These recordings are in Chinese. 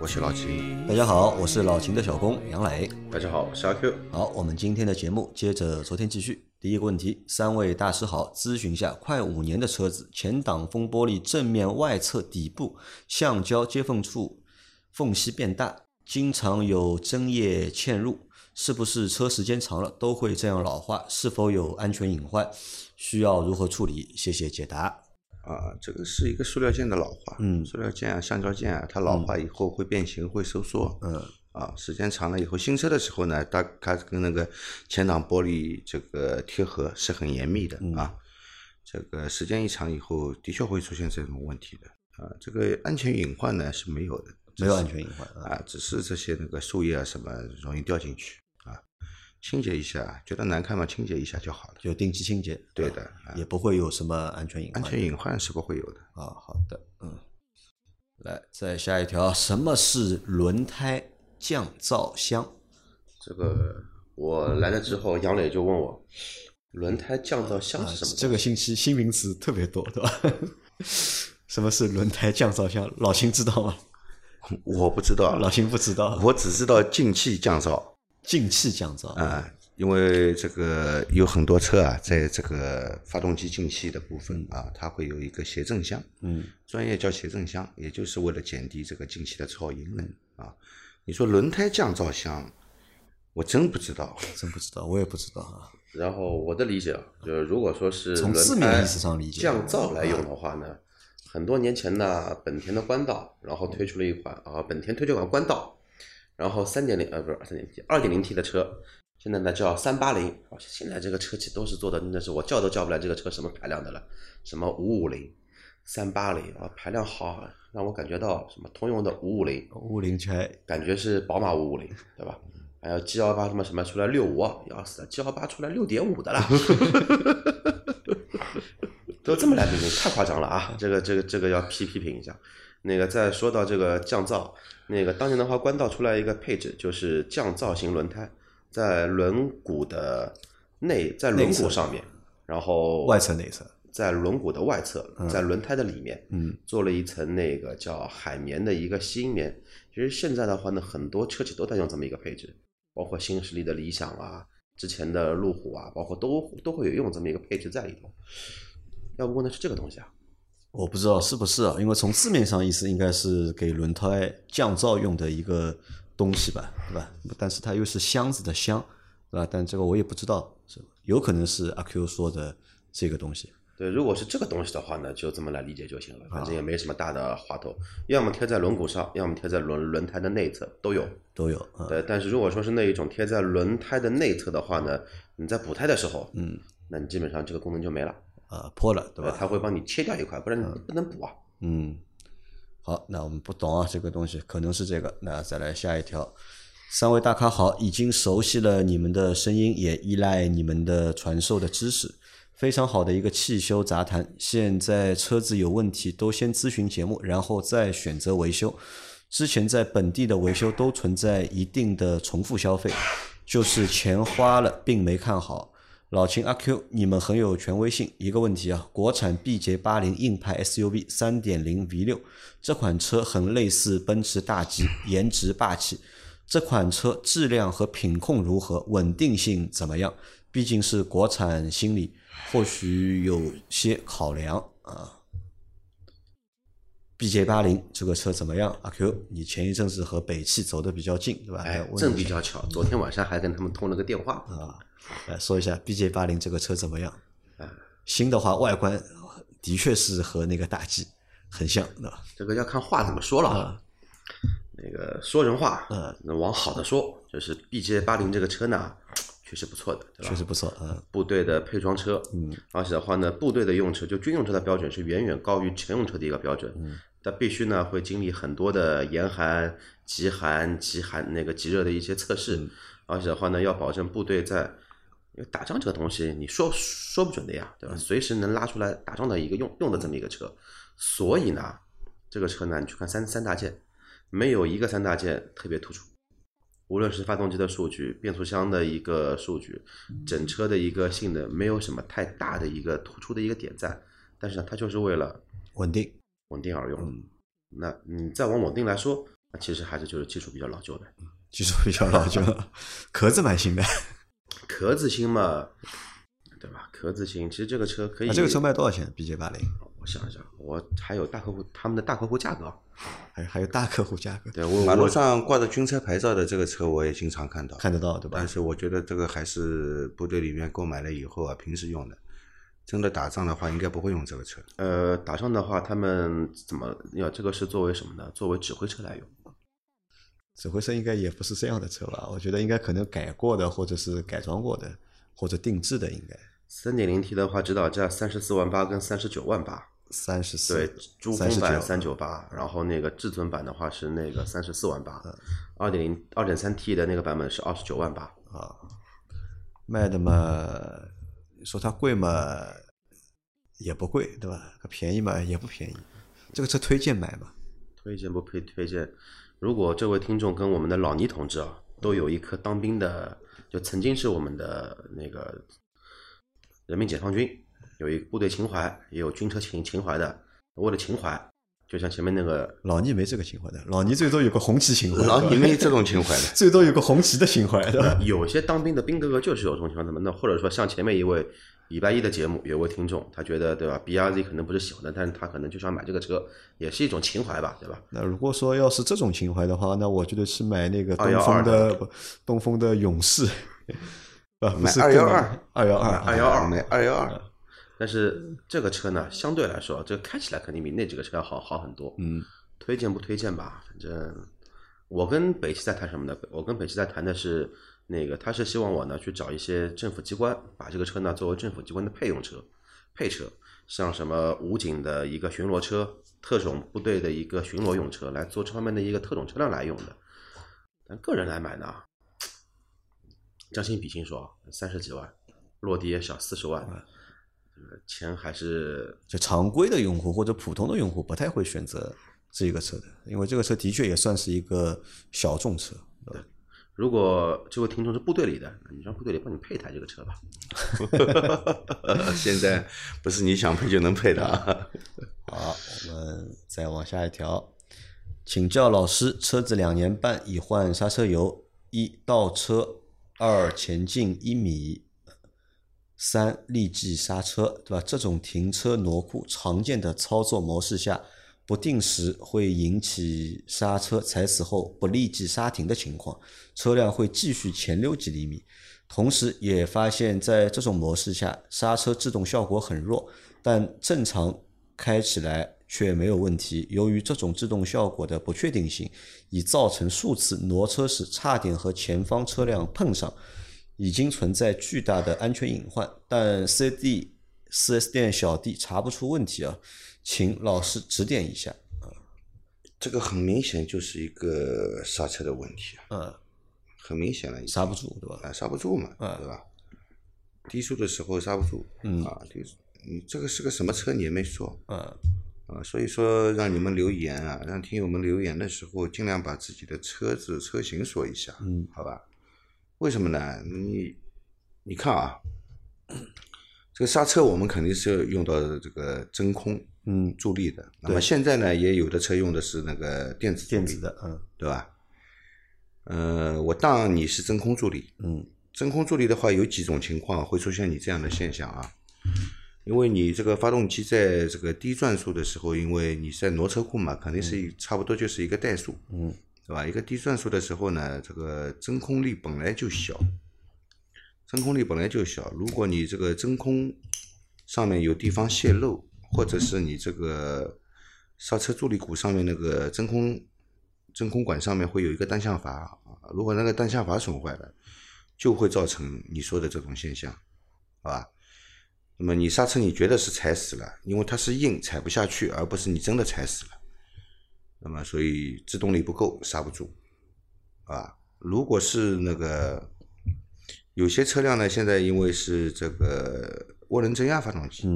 我是老秦。大家好，我是老秦的小工杨磊。大家好，我是阿 Q。好，我们今天的节目接着昨天继续。第一个问题，三位大师好，咨询一下，快五年的车子，前挡风玻璃正面外侧底部橡胶接缝处缝隙变大，经常有针叶嵌入，是不是车时间长了都会这样老化？是否有安全隐患？需要如何处理？谢谢解答。啊，这个是一个塑料件的老化，嗯塑料件啊、橡胶件啊，它老化以后会变形、会收缩，嗯，啊，时间长了以后，新车的时候呢，它它跟那个前挡玻璃这个贴合是很严密的嗯啊，这个时间一长以后，的确会出现这种问题的啊，这个安全隐患呢是没有的，没有安全隐患啊。啊，只是这些那个树叶啊什么容易掉进去啊，清洁一下，觉得难看嘛，清洁一下就好了。就定期清洁，对的啊也不会有什么安全隐患。安全隐患是不会有的。啊，好的，嗯，来再下一条，什么是轮胎降噪箱？这个我来了之后，杨磊就问我，轮胎降噪箱啊是什么？这个星期新名词特别多，对吧？什么是轮胎降噪箱？老秦知道吗？我不知道，老秦不知道，我只知道进气降噪进气降噪啊，因为这个有很多车啊，在这个发动机进气的部分啊，它会有一个谐振箱，嗯，专业叫谐振箱，也就是为了减低这个进气的噪音呢啊。你说轮胎降噪箱，我真不知道。真不知道，我也不知道啊。然后我的理解啊，就是如果说是从字面意思上理解降噪来用的话呢，很多年前呢，本田的官道，然后推出了一款啊，本田推出一款官道，然后三点零呃不是三点零 T 二点零 T 的车，现在呢叫三八零，现在这个车企都是做的真的是我叫都叫不来这个车什么排量的了，什么五五零、三八零啊，排量好，让我感觉到什么通用的五五零，五五零全感觉是宝马五五零，对吧？还有 G 幺八什么什么出来六五，要死了，G 幺八出来六点五的了，都这么来命名，太夸张了啊！这个这个这个要批批评一下。那个再说到这个降噪，那个当年的话，官道出来一个配置，就是降噪型轮胎，在轮毂的内，在轮毂上面，然后外侧内侧，在轮毂的外侧，在轮胎的里面，嗯，做了一层那个叫海绵的一个吸音棉。其实现在的话呢，很多车企都在用这么一个配置，包括新势力的理想啊，之前的路虎啊，包括都都会有用这么一个配置在里头。要不问的是这个东西啊？我不知道是不是啊，因为从字面上意思应该是给轮胎降噪用的一个东西吧，对吧？但是它又是箱子的箱，对吧？但这个我也不知道，是吧有可能是阿 Q 说的这个东西。对，如果是这个东西的话呢，就这么来理解就行了，反正也没什么大的花头，要么贴在轮毂上，要么贴在轮轮胎的内侧都有。都有啊，对，但是如果说是那一种贴在轮胎的内侧的话呢，你在补胎的时候，嗯，那你基本上这个功能就没了，啊破了，对对吧？吧？它会帮你切掉一块，不然你不能补啊。嗯，好，那我们不懂啊，这个东西可能是这个。那再来下一条，三位大咖好，已经熟悉了你们的声音，也依赖你们的传授的知识，非常好的一个汽修杂谈。现在车子有问题都先咨询节目，然后再选择维修。之前在本地的维修都存在一定的重复消费，就是钱花了并没看好。老秦阿 Q，你们很有权威性。一个问题啊，国产 BJ 八零硬派 SUV 三点零 V 六这款车很类似奔驰大 G，颜值霸气。这款车质量和品控如何？稳定性怎么样？毕竟是国产心理，或许有些考量啊。BJ 八零这个车怎么样？阿 Q，你前一阵子和北汽走的比较近，对吧？哎正比较巧，昨天晚上还跟他们通了个电话。啊，来说一下 BJ 八零这个车怎么样？啊新的话，外观的确是和那个大 G 很像，对吧？这个要看话怎么说了啊。那个说人话，嗯，那往好的说，就是 BJ 八零这个车呢，确实不错的，对吧？确实不错，嗯，部队的配装车，嗯，而且的话呢，部队的用车就军用车的标准是远远高于乘用车的一个标准，嗯，它必须呢会经历很多的严寒、极寒、极寒那个极热的一些测试，而且的话呢，要保证部队在因为打仗这个东西，你说说不准的呀，对吧？随时能拉出来打仗的一个用用的这么一个车，所以呢，这个车呢，你去看三三大件，没有一个三大件特别突出。无论是发动机的数据、变速箱的一个数据、整车的一个性能，没有什么太大的一个突出的一个点在。但是呢，它就是为了稳定，稳定而用。那你再往稳定来说，那其实还是就是技术比较老旧的。技术比较老旧，壳子蛮新的。壳子新嘛，对吧？壳子新，其实这个车可以。这个车卖多少钱？BJ 八零？我想一想，我还有大客户，他们的大客户价格，还还有大客户价格。对我马路上挂着军车牌照的这个车，我也经常看到，看得到，对吧？但是我觉得这个还是部队里面购买了以后啊，平时用的。真的打仗的话，应该不会用这个车。呃，打仗的话，他们怎么要这个是作为什么呢？作为指挥车来用。指挥车应该也不是这样的车吧？我觉得应该可能改过的，或者是改装过的，或者定制的，应该。三点零 T 的话，指导价三十四万八跟三十九万八。三十四，对，珠峰版三九八，然后那个至尊版的话是那个三十四万八，二点零二点三 T 的那个版本是二十九万八啊，卖的嘛，说它贵嘛也不贵，对吧？便宜嘛也不便宜，这个车推荐买吗？推荐不推推荐？如果这位听众跟我们的老倪同志啊，都有一颗当兵的，就曾经是我们的那个人民解放军。有一部队情怀，也有军车情情怀的。为了情怀，就像前面那个老倪没这个情怀的，老倪最多有个红旗情怀。老倪没这种情怀的，最多有个红旗的情怀，对吧？有些当兵的兵哥哥就是有这种情怀的嘛。那或者说像前面一位礼拜一的节目，有位听众，他觉得对吧？B R Z 可能不是喜欢的，但是他可能就想买这个车，也是一种情怀吧，对吧？那如果说要是这种情怀的话，那我觉得是买那个东风的东风的勇士，啊，买二幺二，二幺二，二幺二，买二幺二。但是这个车呢，相对来说，这个开起来肯定比那几个车要好好很多。嗯，推荐不推荐吧？反正我跟北汽在谈什么呢？我跟北汽在谈的是那个，他是希望我呢去找一些政府机关，把这个车呢作为政府机关的配用车、配车，像什么武警的一个巡逻车、特种部队的一个巡逻用车，来做这方面的一个特种车辆来用的。但个人来买呢，将心比心说，三十几万，落地也小四十万。钱还是就常规的用户或者普通的用户不太会选择这个车的，因为这个车的确也算是一个小众车。对，如果这位听众是部队里的，你让部队里帮你配一台这个车吧。现在不是你想配就能配的啊。好，我们再往下一条，请教老师，车子两年半已换刹车油，一倒车，二前进一米。三立即刹车，对吧？这种停车挪库常见的操作模式下，不定时会引起刹车踩死后不立即刹停的情况，车辆会继续前溜几厘米。同时，也发现，在这种模式下，刹车制动效果很弱，但正常开起来却没有问题。由于这种制动效果的不确定性，已造成数次挪车时差点和前方车辆碰上。已经存在巨大的安全隐患，但 C、D 四 S 店小弟查不出问题啊，请老师指点一下啊。这个很明显就是一个刹车的问题啊，嗯，很明显了，刹不住对吧？啊，刹不住嘛，对吧？低速的时候刹不住，嗯啊，低速，你这个是个什么车你也没说，嗯啊，所以说让你们留言啊，让听友们留言的时候尽量把自己的车子车型说一下，嗯，好吧？为什么呢？你你看啊，这个刹车我们肯定是要用到这个真空嗯助力的。那么现在呢，也有的车用的是那个电子电子的，嗯，对吧？呃，我当你是真空助力，嗯，真空助力的话，有几种情况会出现你这样的现象啊？因为你这个发动机在这个低转速的时候，因为你在挪车库嘛，肯定是差不多就是一个怠速，嗯。对吧？一个低转速的时候呢，这个真空力本来就小，真空力本来就小。如果你这个真空上面有地方泄漏，或者是你这个刹车助力鼓上面那个真空真空管上面会有一个单向阀，如果那个单向阀损坏了，就会造成你说的这种现象，好吧？那么你刹车你觉得是踩死了，因为它是硬踩不下去，而不是你真的踩死了。那么所以制动力不够，刹不住，啊，如果是那个有些车辆呢，现在因为是这个涡轮增压发动机，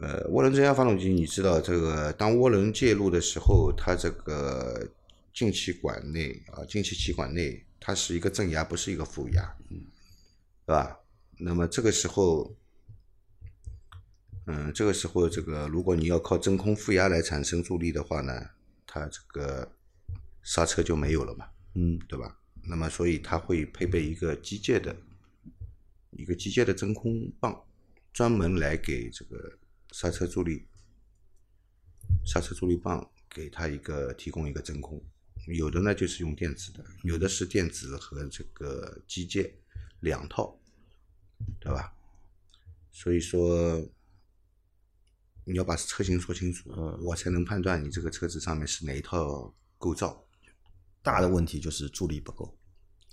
呃，涡轮增压发动机，你知道这个当涡轮介入的时候，它这个进气管内啊，进气气管内它是一个正压，不是一个负压，嗯，对吧？那么这个时候，嗯，这个时候这个如果你要靠真空负压来产生助力的话呢，它这个刹车就没有了嘛，嗯对吧？那么所以它会配备一个机械的一个机械的真空泵，专门来给这个刹车助力刹车助力棒给它一个提供一个真空。有的呢就是用电子的，有的是电子和这个机械两套，对吧？所以说你要把车型说清楚，嗯我才能判断你这个车子上面是哪一套构造。大的问题就是助力不够，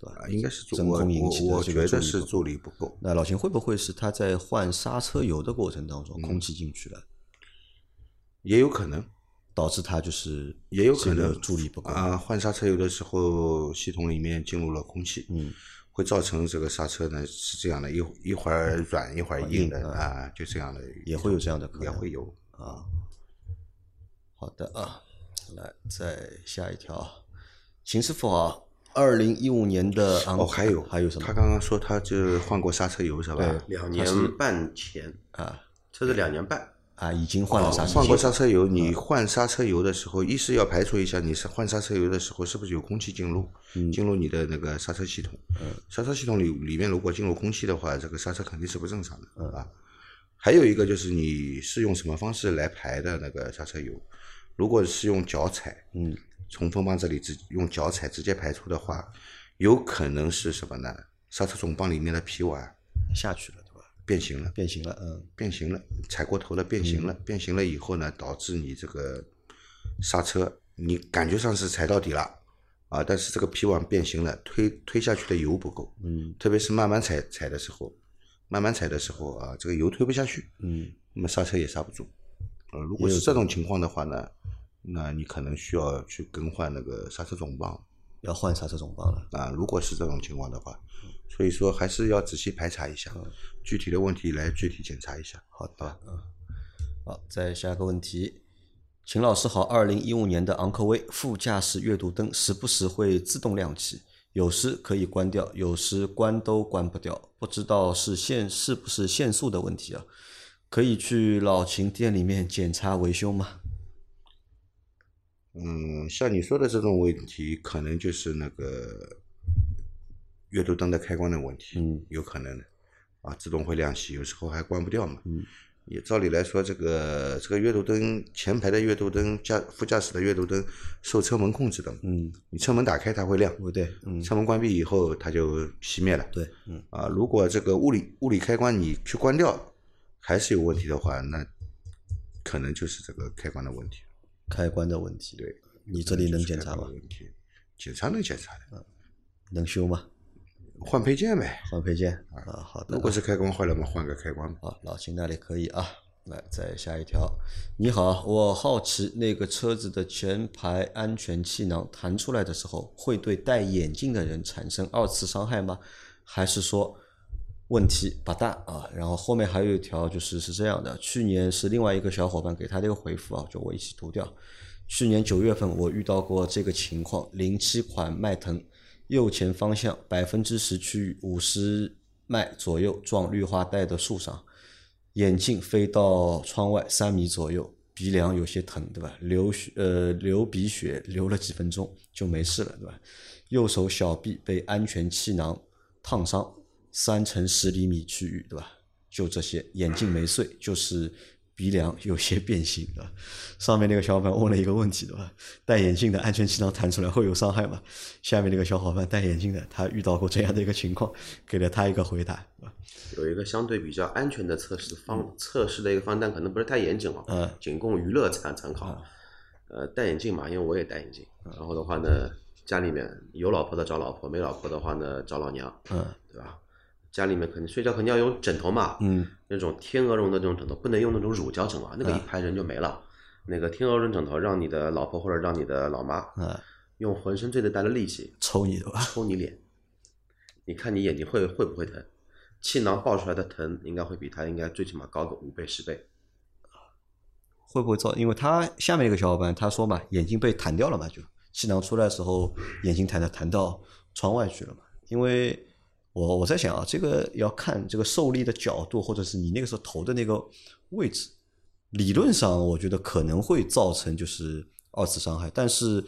对？应该是助真我空引起的我我这个觉得是助力不够。那老秦会不会是他在换刹车油的过程当嗯中，空气进去了，也有可能，导致他就是也有可能助力不够？啊。换刹车油的时候，系统里面进入了空气，嗯，会造成这个刹车呢是这样的，一一会儿软一会儿硬的啊，就这样的，也会有这样的可能也会有。啊。好的啊，来再下一条，秦师傅啊，二零一五年的昂哦，还有还有什么？他刚刚说他就换过刹车油是吧？对两年半前，啊。车子两年半，啊？已经换了刹车，换过刹车油，你换刹车油的时候，一是要排除一下你是换刹车油的时候是不是有空气进入，进入你的那个刹车系统。嗯。刹车系统里里面如果进入空气的话，这个刹车肯定是不正常的啊。还有一个就是你是用什么方式来排的那个刹车油，如果是用脚踩，嗯，从风棒这里直用脚踩直接排出的话，有可能是什么呢？刹车总泵里面的皮碗下去了，对吧？变形了。变形了，嗯变形了，踩过头了，变形了，变形了以后呢，导致你这个刹车，你感觉上是踩到底了啊，但是这个皮碗变形了，推推下去的油不够，嗯特别是慢慢踩踩的时候，慢慢踩的时候啊，这个油推不下去，嗯那么刹车也刹不住。呃，如果是这种情况的话呢，那你可能需要去更换那个刹车总泵要换刹车总泵了。啊。如果是这种情况的话，所以说还是要仔细排查一下，具体的问题来具体检查一下。好的，嗯，好，再下一个问题，秦老师好，二零一五年的昂科威副驾驶阅读灯时不时会自动亮起，有时可以关掉，有时关都关不掉，不知道是限是不是限速的问题啊？可以去老秦店里面检查维修吗？嗯，像你说的这种问题，可能就是那个阅读灯的开关的问题，嗯，有可能的，啊，自动会亮起，有时候还关不掉嘛，嗯，也照理来说，这个这个阅读灯前排的阅读灯、驾副驾驶的阅读灯受车门控制的嘛，嗯，你车门打开它会亮，不对，嗯，车门关闭以后它就熄灭了，对，嗯，啊，如果这个物理物理开关你去关掉还是有问题的话，那可能就是这个开关的问题。开关的问题，对，你这里能检查吗？检查能检查的，能修吗？换配件呗。换配件啊，好的如。果是开关坏了嘛，换个开关。啊，老秦那里可以啊。来，再下一条。你好，我好奇那个车子的前排安全气囊弹出来的时候，会对戴眼镜的人产生二次伤害吗？还是说问题不大啊？然后后面还有一条就是是这样的，去年是另外一个小伙伴给他的一个回复啊，就我一起读掉。去年九月份我遇到过这个情况，零七款迈腾右前方向百分之十区域五十迈左右撞绿化带的树上，眼镜飞到窗外三米左右，鼻梁有些疼，对吧？流血呃流鼻血流了几分钟就没事了，对吧？右手小臂被安全气囊烫伤，三乘十厘米区域，对吧？就这些，眼镜没碎，就是鼻梁有些变形，对吧？上面那个小伙伴问了一个问题，对吧？戴眼镜的安全气囊弹出来会有伤害吗？下面那个小伙伴戴眼镜的，他遇到过这样的一个情况，给了他一个回答，对吧？有一个相对比较安全的测试方测试的一个方案，可能不是太严谨啊，嗯仅供娱乐参参考。呃，戴眼镜嘛，因为我也戴眼镜，然后的话呢，家里面有老婆的找老婆，没老婆的话呢找老娘，嗯对吧？家里面可能睡觉肯定要用枕头嘛，嗯那种天鹅绒的那种枕头，不能用那种乳胶枕啊，那个一拍人就没了。那个天鹅绒枕头，让你的老婆或者让你的老妈嗯，用浑身最大的力气抽你对吧？抽你脸，你看你眼睛会会不会疼？气囊爆出来的疼应该会比它应该最起码高个五倍十倍。会不会造？因为他下面一个小伙伴他说嘛，眼睛被弹掉了嘛，就气囊出来的时候，眼睛弹的弹到窗外去了嘛。因为我我在想啊，这个要看这个受力的角度，或者是你那个时候投的那个位置。理论上，我觉得可能会造成就是二次伤害，但是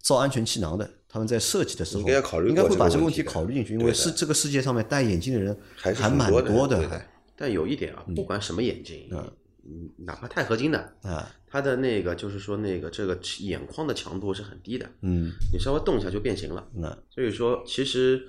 造安全气囊的，他们在设计的时候应该要考虑应该过会把这个问题这个问题考虑进去，因为是这个世界上面戴眼镜的人还还蛮多的多对的但有一点啊，不管什么眼镜，嗯嗯，哪怕钛合金的，啊，它的那个就是说那个这个眼眶的强度是很低的，嗯，你稍微动一下就变形了。那所以说，其实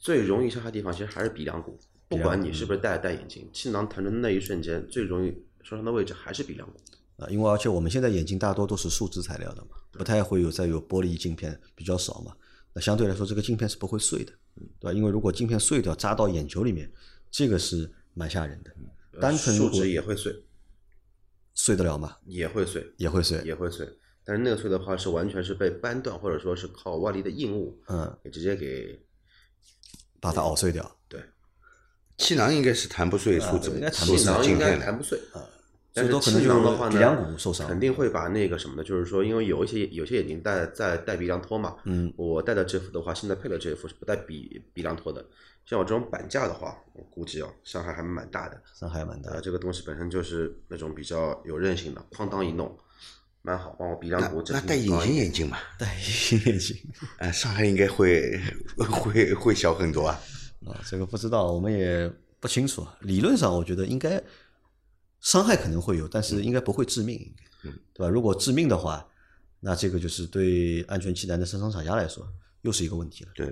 最容易伤害地方其实还是鼻梁骨，不管你是不是戴戴眼镜，气囊弹的那一瞬间，最容易受伤的位置还是鼻梁骨。啊，因为而且我们现在眼镜大多都是树脂材料的嘛，不太会有再有玻璃镜片，比较少嘛。那相对来说，这个镜片是不会碎的，对吧？因为如果镜片碎掉扎到眼球里面，这个是蛮吓人的。单纯如树脂也会碎，碎得了吗？也会碎，也会碎。也会碎。但是那个碎的话，是完全是被掰断，或者说是靠外力的硬物嗯，给直接给把它熬碎掉。对。气囊应该是弹不碎树脂应该弹不树脂气囊应该弹不碎但是最多可能气囊的话呢，就是鼻梁骨受伤肯定会把那个什么的，就是说，因为有一些有些眼镜戴在戴鼻梁托嘛，嗯，我戴的这副的话，现在配的这副是不带鼻鼻梁托的。像我这种板架的话，我估计哦，伤害还蛮大的。伤害蛮大。这个东西本身就是那种比较有韧性的，哐当一弄，蛮好，帮我鼻梁骨那整体那戴隐形眼镜嘛，戴隐形眼镜。哎，伤害应该会 会会小很多啊。啊，这个不知道，我们也不清楚。理论上，我觉得应该伤害可能会有，但是应该不会致命，应该，对吧？如果致命的话，那这个就是对安全气囊的生产厂家来说又是一个问题了。对，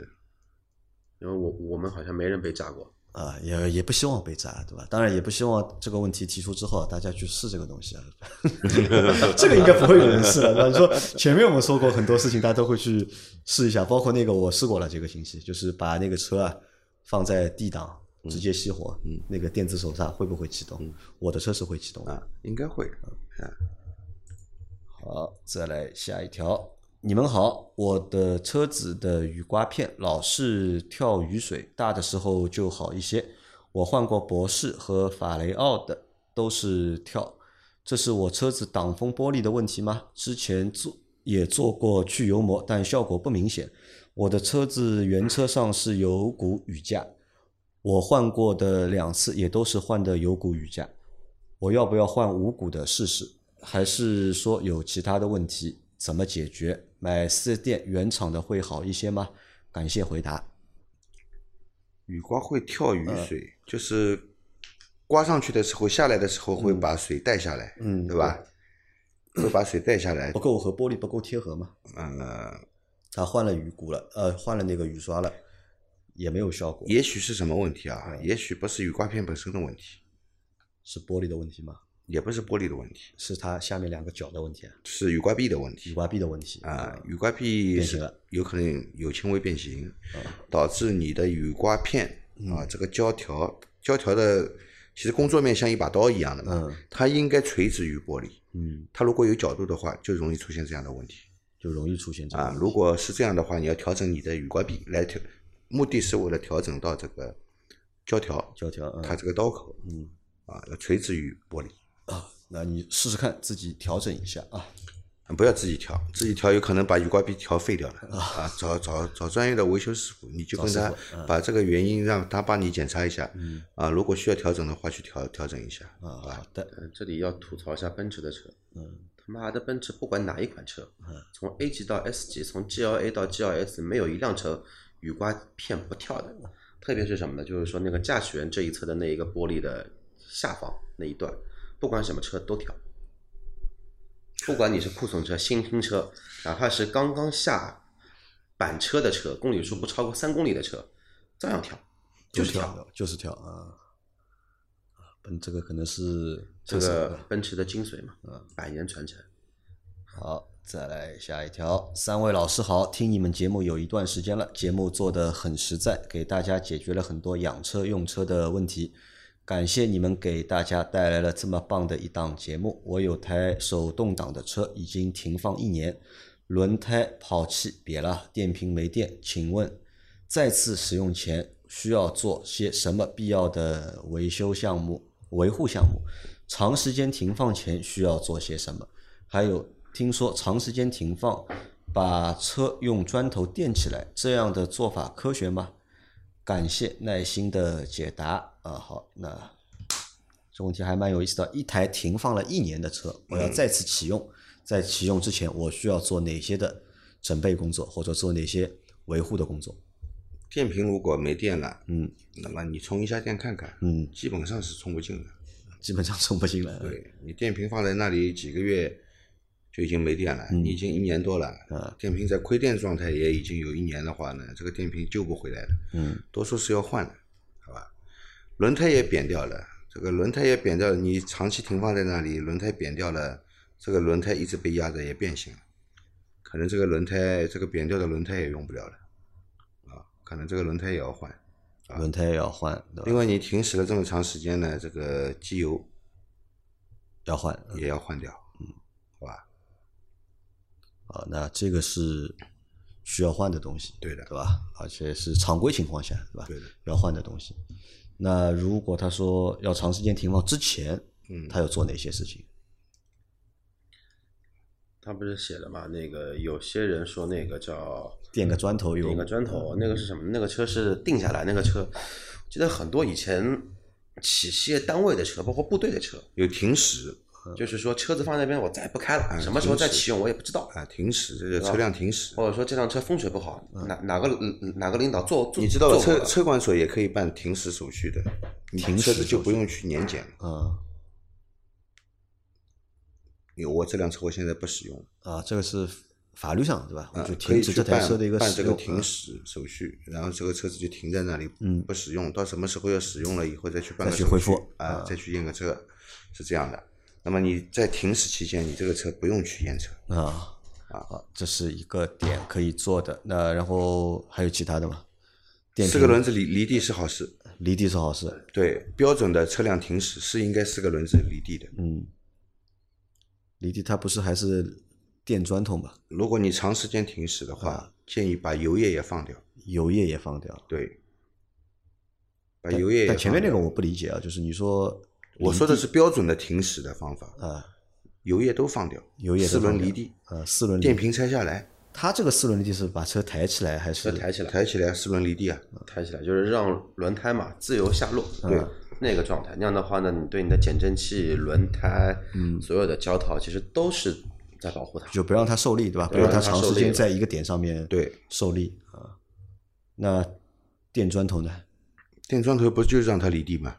因为我我们好像没人被炸过，啊，也也不希望被炸，对吧？当然也不希望这个问题提出之后，大家去试这个东西啊。这个应该不会有人试了，对吧？你说前面我们说过很多事情，大家都会去试一下，包括那个我试过了，这个星期就是把那个车啊放在 D 档直接熄火，那个电子手刹会不会启动？我的车是会启动的。啊，应该会。好，再来下一条。你们好，我的车子的雨刮片老是跳雨水，大的时候就好一些。我换过博士和法雷奥的，都是跳。这是我车子挡风玻璃的问题吗？之前做也做过去油膜，但效果不明显。我的车子原车上是有股雨架，我换过的两次也都是换的有股雨架。我要不要换无骨的试试？还是说有其他的问题？怎么解决？买四 S 店原厂的会好一些吗？感谢回答。雨刮会跳雨嗯水，就是刮上去的时候，下来的时候会把水带下来，嗯对吧？会把水带下来不，够和玻璃不够贴合嘛？嗯，他换了雨骨了，呃，换了那个雨刷了，也没有效果，也许是什么问题啊？嗯也许不是雨刮片本身的问题，是玻璃的问题吗？也不是玻璃的问题，是它下面两个角的问题啊，是雨刮臂的问题雨刮臂的问题啊。雨刮臂是变形了有可能有轻微变形，导致你的雨刮片啊嗯这个胶条胶条的其实工作面像一把刀一样的嘛嗯，它应该垂直于玻璃，嗯，它如果有角度的话，就容易出现这样的问题。就容易出现这样啊，如果是这样的话，你要调整你的雨刮臂来调，目的是为了调整到这个胶条，胶条，嗯它这个刀口，嗯啊，要垂直于玻璃，啊，那你试试看，自己调整一下啊。不要自己调，自己调有可能把雨刮壁调废掉了啊，找找找专业的维修师傅，你就跟他把这个原因让他帮你检查一下，嗯啊，如果需要调整的话，去调调整一下，啊，好的，嗯，这里要吐槽一下奔驰的车，嗯，他妈的奔驰不管哪一款车，从 A 级到 S 级，从 GLA 到 GLS，没有一辆车雨刮片不跳的。特别是什么呢？就是说那个驾驶员这一侧的那一个玻璃的下方那一段，不管什么车都调。不管你是库存车、新拼车，哪怕是刚刚下板车的车，公里数不超过三公里的车，照样调，就是调。就是调啊。啊奔这个可能是这个奔驰的精髓嘛，百年传承。好，再来下一条。三位老师好，听你们节目有一段时间了，节目做的很实在，给大家解决了很多养车用车的问题。感谢你们给大家带来了这么棒的一档节目。我有台手动挡的车，已经停放一年，轮胎跑气瘪了，电瓶没电。请问再次使用前需要做些什么必要的维修项目、维护项目？长时间停放前需要做些什么？还有，听说长时间停放把车用砖头垫起来，这样的做法科学吗？感谢耐心的解答啊！好，那这问题还蛮有意思的。一台停放了一年的车，我要再次启用，在启用之前，我需要做哪些的准备工作，或者做哪些维护的工作？电瓶如果没电了，嗯那么你充一下电看看，嗯，基本上是充不进的。基本上充不进来。对你电瓶放在那里几个月就已经没电了，已经一年多了，啊电瓶在亏电状态也已经有一年的话呢，这个电瓶救不回来了，嗯多数是要换的？轮胎也扁掉了，这个轮胎也扁掉了，你长期停放在那里，轮胎扁掉了，这个轮胎一直被压着也变形了，可能这个轮胎这个扁掉的轮胎也用不了了，啊，可能这个轮胎也要换。轮胎也要换，对吧？另外，你停驶了这么长时间呢，这个机油要换也要换掉，嗯，好吧？好，那这个是需要换的东西，对的对吧？而且是常规情况下，对吧？对的要换的东西。那如果他说要长时间停放之前，嗯他要做哪些事情？他不是写了嘛？那个有些人说那个叫垫个砖头有垫个砖头，那个是什么？那个车是定下来，那个车，我记得很多以前企事业单位的车，包括部队的车，有停驶就是说车子放在那边，我再也不开了，嗯什么时候再启用我也不知道。啊，停驶，这个车辆停驶。或者说这辆车风水不好，哪哪个哪个领导做做你知道车车管所也可以办停驶手续的，你停车子驶就不用去年检了。嗯你我这辆车我现在不使用，啊，这个是法律上对吧？就，停止这台办车的一个办。这个停嗯驶手续，然后这个车子就停在那里，嗯不使用，到什么时候要使用了以后再去办再个手续去恢复啊啊，再去验个车，是这样的。那么你在停驶期间，你这个车不用去验车，啊啊，这是一个点可以做的。那然后还有其他的吗？四个轮子离离地是好事，离地是好事，对，标准的车辆停驶是应该四个轮子离地的。嗯，离地它不是还是垫砖头吗？如果你长时间停驶的话，啊建议把油液也放掉。油液也放掉。对，把油液也但前面那个我不理解啊，就是你说我说的是标准的停驶的方法，啊，油液都放掉，油液四轮离地，呃四轮电瓶拆下来，它这个四轮离地是把车抬起来还是车抬起来，抬起来四轮离地啊。抬起来，就是让轮胎嘛自由下落，对，那个状态。那样的话呢，你对你的减震器、轮胎，嗯所有的胶套其实都是在保护它。就不让它受力对吧？不让它长时间在一个点上面对受力啊。那垫砖头呢？电砖头不就是让它离地吗？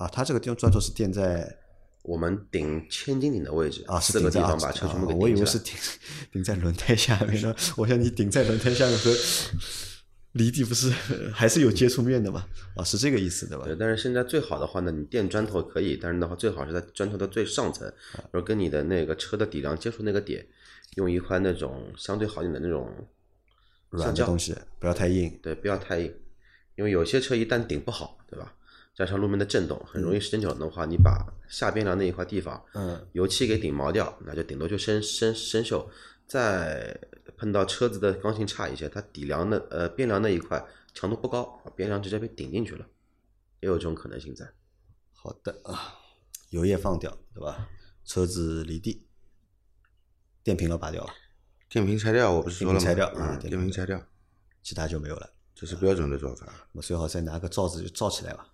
啊，它这个垫砖头是垫在我们顶千斤顶的位置啊，是四个地顶在啊方把车全部给啊我以。为是顶顶在轮胎下面呢。我想你顶在轮胎下面和离地不是还是有接触面的嘛？啊，是这个意思对吧？对，但是现在最好的话呢，你垫砖头可以，但是的话最好是在砖头的最上层，啊然后跟你的那个车的底梁接触那个点，用一块那种相对好一点的那种软的东西不要太硬。对，不要太硬，因为有些车一旦顶不好，对吧？加上路面的震动，很容易时间久了的话，你把下边梁那一块地方，嗯，油漆给顶毛掉，那就顶多就生生生锈。再碰到车子的刚性差一些，它底梁的呃边梁那一块强度不高，边梁直接被顶进去了，也有这种可能性在。好的啊，油液放掉对吧？车子离地，电瓶要拔掉了，电瓶拆掉，我不是说了吗？电瓶拆掉啊嗯，电电瓶拆掉，其他就没有了。这是标准的做法。我们最好再拿个罩子就罩起来吧，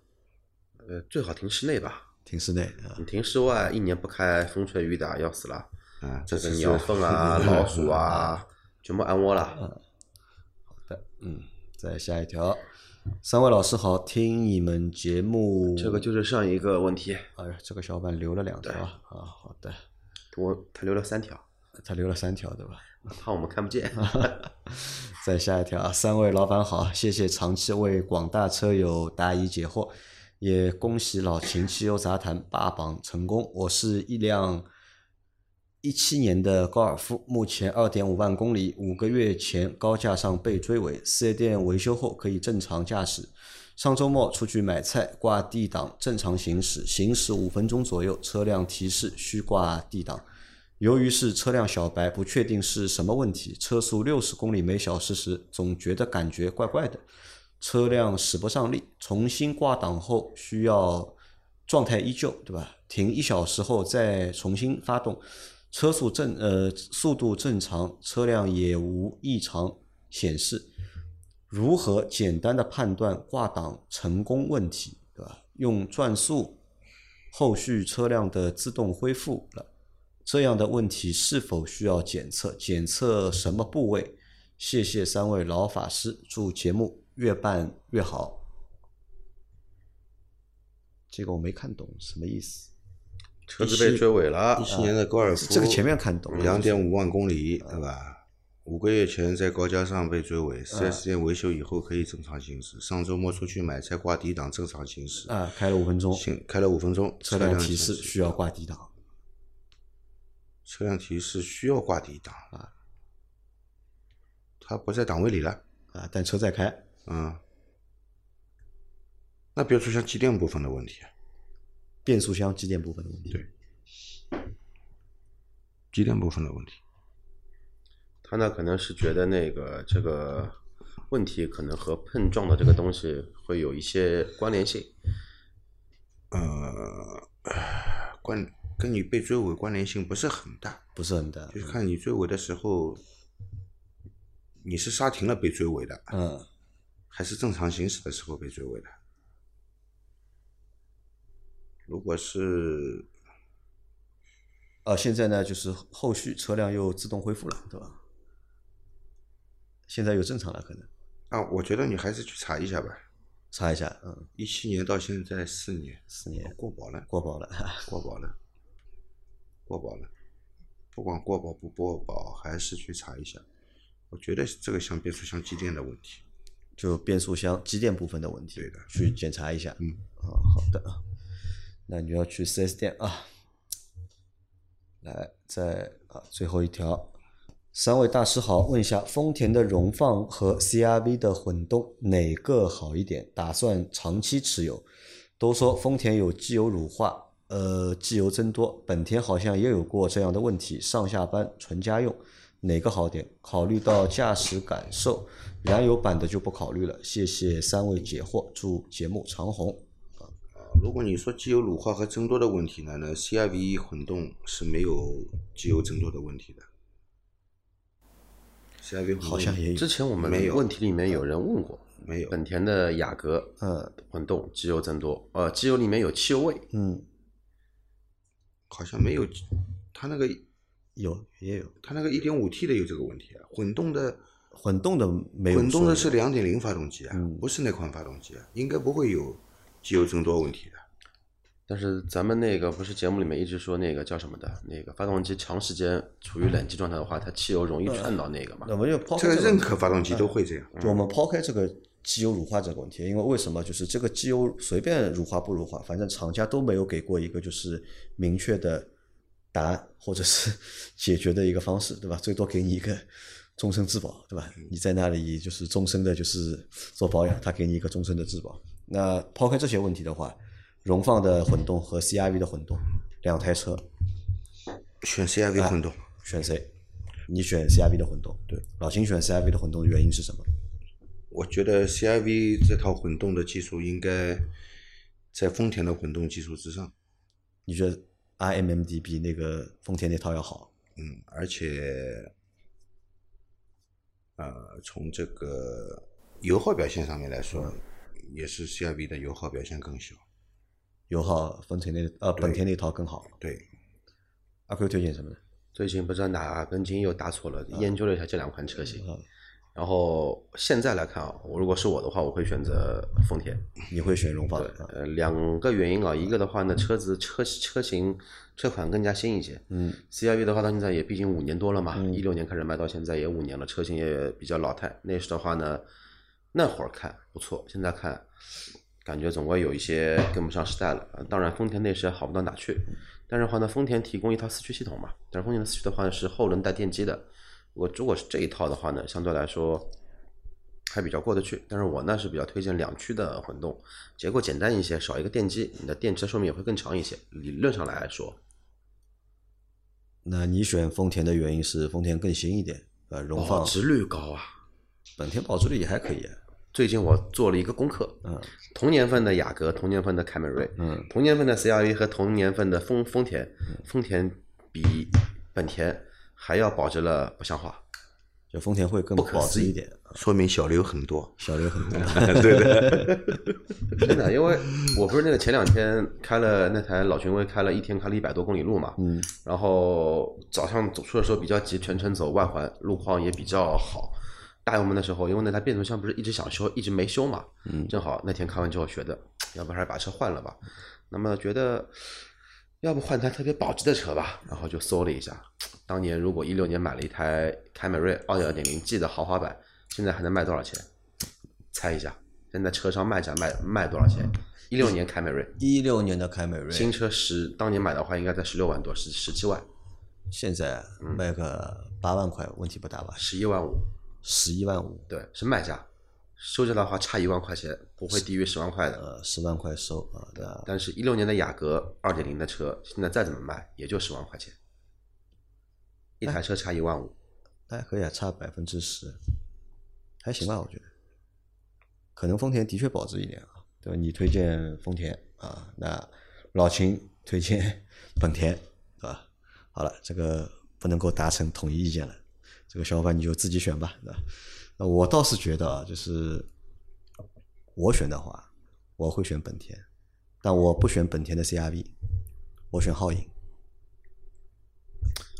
呃，最好停室内吧，停室内啊。你停室外一年不开，风吹雨打要死了，啊，这个鸟粪 啊、老鼠啊，全部安窝了。好的，嗯，再下一条，三位老师好，听你们节目，这个就是上一个问题，哎呀，这个小伙伴留了两条啊，啊，好的，我他留了三条，他留了三条对吧？怕我们看不见。再下一条啊，三位老板好，谢谢长期为广大车友答疑解惑，也恭喜老秦汽油杂谈霸榜成功。我是一辆一七年的高尔夫，目前二点五万公里，五个月前高架上被追尾，四 S 店维修后可以正常驾驶。上周末出去买菜，挂 D 档正常行驶，行驶五分钟左右，车辆提示需挂 D 档。由于是车辆小白，不确定是什么问题，车速六十公里每小时时，总觉得感觉怪怪的，车辆使不上力。重新挂档后，需要状态依旧，对吧？停一小时后再重新发动，车速正呃速度正常，车辆也无异常显示。如何简单的判断挂档成功问题，对吧？用转速，后续车辆的自动恢复了，这样的问题是否需要检测？检测什么部位？谢谢三位老法师，祝节目越办越好。这个我没看懂什么意思。车子被追尾了一，七年的高尔夫，这个前面看懂了两点五万公里，对吧？五个月前在高架上被追尾，四 S 店维修以后可以正常行驶。上周末出去买菜挂 D 档正常行驶，啊，开了五分钟，行开了五分钟，车辆提示需要挂 D 档。车辆提示需要挂 D 档啊，它不在档位里了，啊，但车在开，嗯，那变速箱机电部分的问题啊，变速箱机电部分的问题。对机电部分的问题，他呢可能是觉得那个这个问题可能和碰撞的这个东西会有一些关联性。呃，关跟你被追尾关联性不是很大，不是很大。就是看你追尾的时候，你是刹停了被追尾的，嗯，还是正常行驶的时候被追尾的。如果是呃，现在呢，就是后续车辆又自动恢复了，对吧？现在又正常了，可能啊，我觉得你还是去查一下吧。查一下，嗯，一七年到现在四年，四年过保了，过保了，过保了，过保了。不管过保不过保，还是去查一下。我觉得这个像变速箱机电的问题。就变速箱机电部分的问题，对的去检查一下。嗯，啊，好的，那你要去 4S 店啊。来，再啊，最后一条，三位大师好，问一下，丰田的荣放和 CRV 的混动哪个好一点？打算长期持有。都说丰田有机油乳化，呃，机油增多，本田好像也有过这样的问题，上下班纯家用，哪个好点？考虑到驾驶感受，燃油版的就不考虑了。谢谢三位解惑，祝节目长红。如果你说机油乳化和增多的问题呢，那 CRV 混动是没有机油增多的问题的。CRV 混动好像也有之前我们没有问题里面有人问过，没有本田的雅阁嗯混动机油增多，呃，机油里面有汽油味，嗯，好像没有，它那个有也有它那个一点五 T 的有这个问题啊，混动的混动的没有混动的是说两点零发动机啊，嗯不是那款发动机啊，应该不会有机油增多问题的。但是咱们那个不是节目里面一直说那个叫什么的，那个发动机长时间处于冷机状态的话，它汽油容易串到那个嘛那。我们就抛这个任何发动机都会这样。就我们抛开这个机油乳化这个问题，因为为什么就是这个机油随便乳化不乳化，反正厂家都没有给过一个就是明确的答案或者是 解决的一个方式，对吧？最多给你一个终身质保，对吧？你在那里就是终身的就是做保养，他给你一个终身的质保。那抛开这些问题的话，荣放的混动和 CRV 的混动两台车选 CRV 混动，选谁？你选 CRV 的混动，对，老秦选 CRV 的混动的原因是什么？我觉得 CRV 这套混动的技术应该在丰田的混动技术之上。你觉得 RMMD 比那个丰田那套要好？嗯，而且，呃，从这个油耗表现上面来说，也是 CRV 的油耗表现更小。油耗丰田那呃本田那套更好。对，阿 Q 推荐什么呢？最近不知道哪根筋又打错了，研究了一下这两款车型，嗯然后现在来看啊，我如果是我的话，我会选择丰田。你会选荣放呃，两个原因啊，一个的话呢，车子车车型车款更加新一些。嗯，CRV 的话到现在也毕竟五年多了嘛，一六、年开始卖到现在也五年了，车型也比较老态。那时的话呢，那会儿看不错，现在看感觉总归有一些跟不上时代了。呃当然，丰田内饰好不到哪去，但是的话呢，丰田提供一套四驱系统嘛，但是丰田的四驱的话呢是后轮带电机的。我如果是这一套的话呢，相对来说还比较过得去。但是我呢是比较推荐两驱的混动，结构简单一些，少一个电机，你的电池寿命也会更长一些。理论上来说，那你选丰田的原因是丰田更新一点，呃，荣放保值率高啊。本田保值率也还可以啊，最近我做了一个功课，嗯同年份的雅阁、同年份的凯美瑞、嗯，同年份的 CRV 和同年份的丰丰田，丰田比本田还要保值了不像话。就丰田会更保值一点，说明小刘很多。小刘很多。对的，真的，因为我不是那个前两天开了那台老君威，开了一天开了一百多公里路嘛，嗯，然后早上走出的时候比较急，全程走外环，路况也比较好。大油门的时候，因为那台变速箱不是一直想修，一直没修嘛，嗯正好那天开完之后觉得，要不还是把车换了吧。那么觉得，要不换台特别保值的车吧，然后就搜了一下，当年如果一六年买了一台凯美瑞二点零 G 的豪华版，现在还能卖多少钱？猜一下，现在车上卖价卖卖多少钱？一六年凯美瑞一六年的凯美瑞，新车十，当年买的话应该在十六万多，十十七万，现在嗯卖个八万块，问题不大吧？十一万五，十一万五，对，是卖价。收价的话差一万块钱，不会低于十万块的。呃，十万块收啊，对吧但是，一六年的雅阁二点零的车，现在再怎么卖，也就十万块钱，一台车差一万五。那还可以啊，差百分之十，还行吧，我觉得。可能丰田的确保值一点啊，对吧？你推荐丰田啊，那老秦推荐 本田，对吧？好了，这个不能够达成统一意见了，这个小伙伴你就自己选吧，对吧？那我倒是觉得啊，就是我选的话，我会选本田，但我不选本田的 CRV，我选皓影。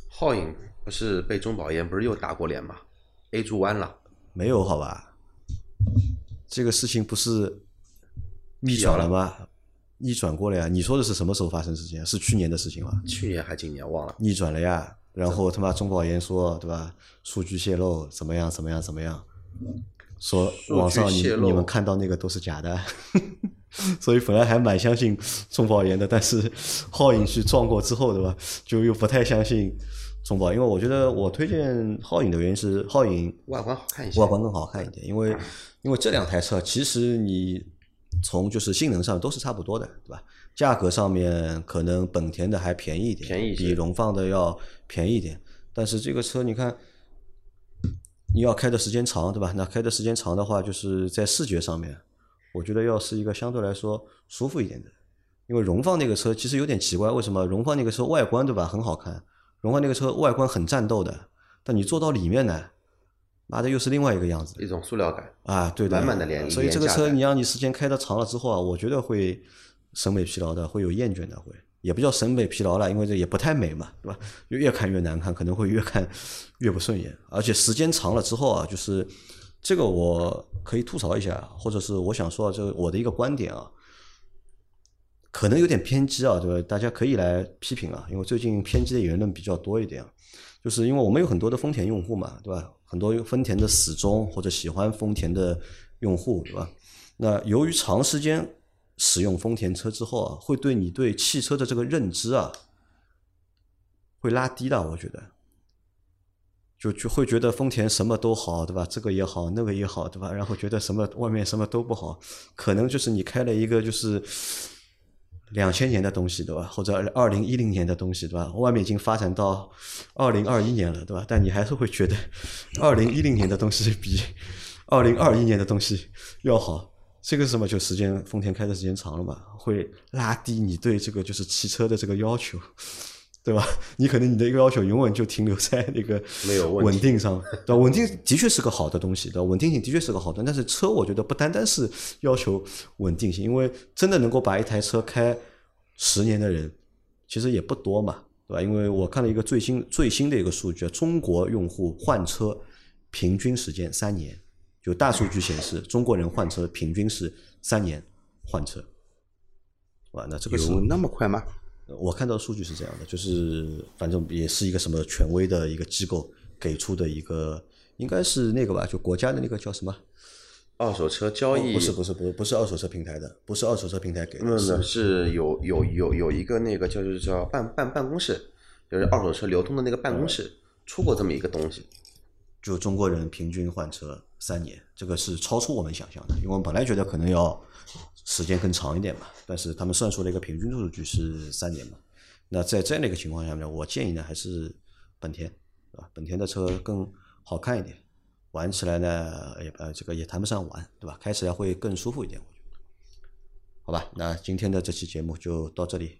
皓影不是被中保研不是又打过脸吗？A 柱弯了，没有好吧？这个事情不是逆转了吗？逆转过了呀！你说的是什么时候发生事情啊？是去年的事情吗？去年还今年忘了。逆转了呀！然后他妈中保研说对吧？数据泄露怎么样？怎么样？怎么样？说网上你你们看到那个都是假的，所以本来还蛮相信中保研的，但是皓影去撞过之后对吧？就又不太相信中保，因为我觉得我推荐皓影的原因是皓影外观好看一些，外观更好看一点，因为因为这两台车其实你从就是性能上都是差不多的，对吧？价格上面可能本田的还便宜一点，便宜比荣放的要便宜一点。但是这个车你看，你要开的时间长，对吧？那开的时间长的话，就是在视觉上面，我觉得要是一个相对来说舒服一点的。因为荣放那个车其实有点奇怪，为什么荣放那个车外观对吧很好看，荣放那个车外观很战斗的，但你坐到里面呢，妈的又是另外一个样子。一种塑料感。啊，对的，满满的廉所以这个车你让你时间开的长了之后啊，我觉得会审美疲劳的，会有厌倦的，会也不叫审美疲劳了，因为这也不太美嘛，对吧？就越看越难看，可能会越看越不顺眼，而且时间长了之后啊，就是这个我可以吐槽一下，或者是我想说这个我的一个观点啊，可能有点偏激啊，对吧？大家可以来批评啊，因为最近偏激的言论比较多一点。就是因为我们有很多的丰田用户嘛，对吧？很多丰田的死忠或者喜欢丰田的用户，对吧？那由于长时间使用丰田车之后啊，会对你对汽车的这个认知啊，会拉低的，我觉得。就就会觉得丰田什么都好，对吧？这个也好，那个也好，对吧？然后觉得什么外面什么都不好，可能就是你开了一个就是两千年的东西，对吧？或者二零一零年的东西，对吧？外面已经发展到二零二一年了，对吧？但你还是会觉得二零一零年的东西比二零二一年的东西要好。这个是什么？就时间丰田开的时间长了嘛，会拉低你对这个就是汽车的这个要求，对吧？你可能你的一个要求永远就停留在那个没有稳定上，对吧？稳定的确是个好的东西，对吧？稳定性的确是个好的，但是车我觉得不单单是要求稳定性，因为真的能够把一台车开十年的人，其实也不多嘛，对吧？因为我看了一个最新最新的一个数据，中国用户换车平均时间三年，就大数据显示，中国人换车平均是三年换车，哇，那这个是有那么快吗？我看到数据是这样的，就是反正也是一个什么权威的一个机构给出的一个，应该是那个吧，就国家的那个叫什么二手车交易不是不是不是不是二手车平台的，不是二手车平台给的，没有没有，是是有有有有一个那个叫就是叫办办办公室，就是二手车流通的那个办公室出过这么一个东西。就中国人平均换车三年，这个是超出我们想象的，因为我们本来觉得可能要时间更长一点嘛，但是他们算出了一个平均数据是三年嘛。那在这样的一个情况下面，我建议呢还是本田，对吧？本田的车更好看一点，玩起来呢也呃这个也谈不上玩，对吧？开起来会更舒服一点，我觉得。好吧，那今天的这期节目就到这里。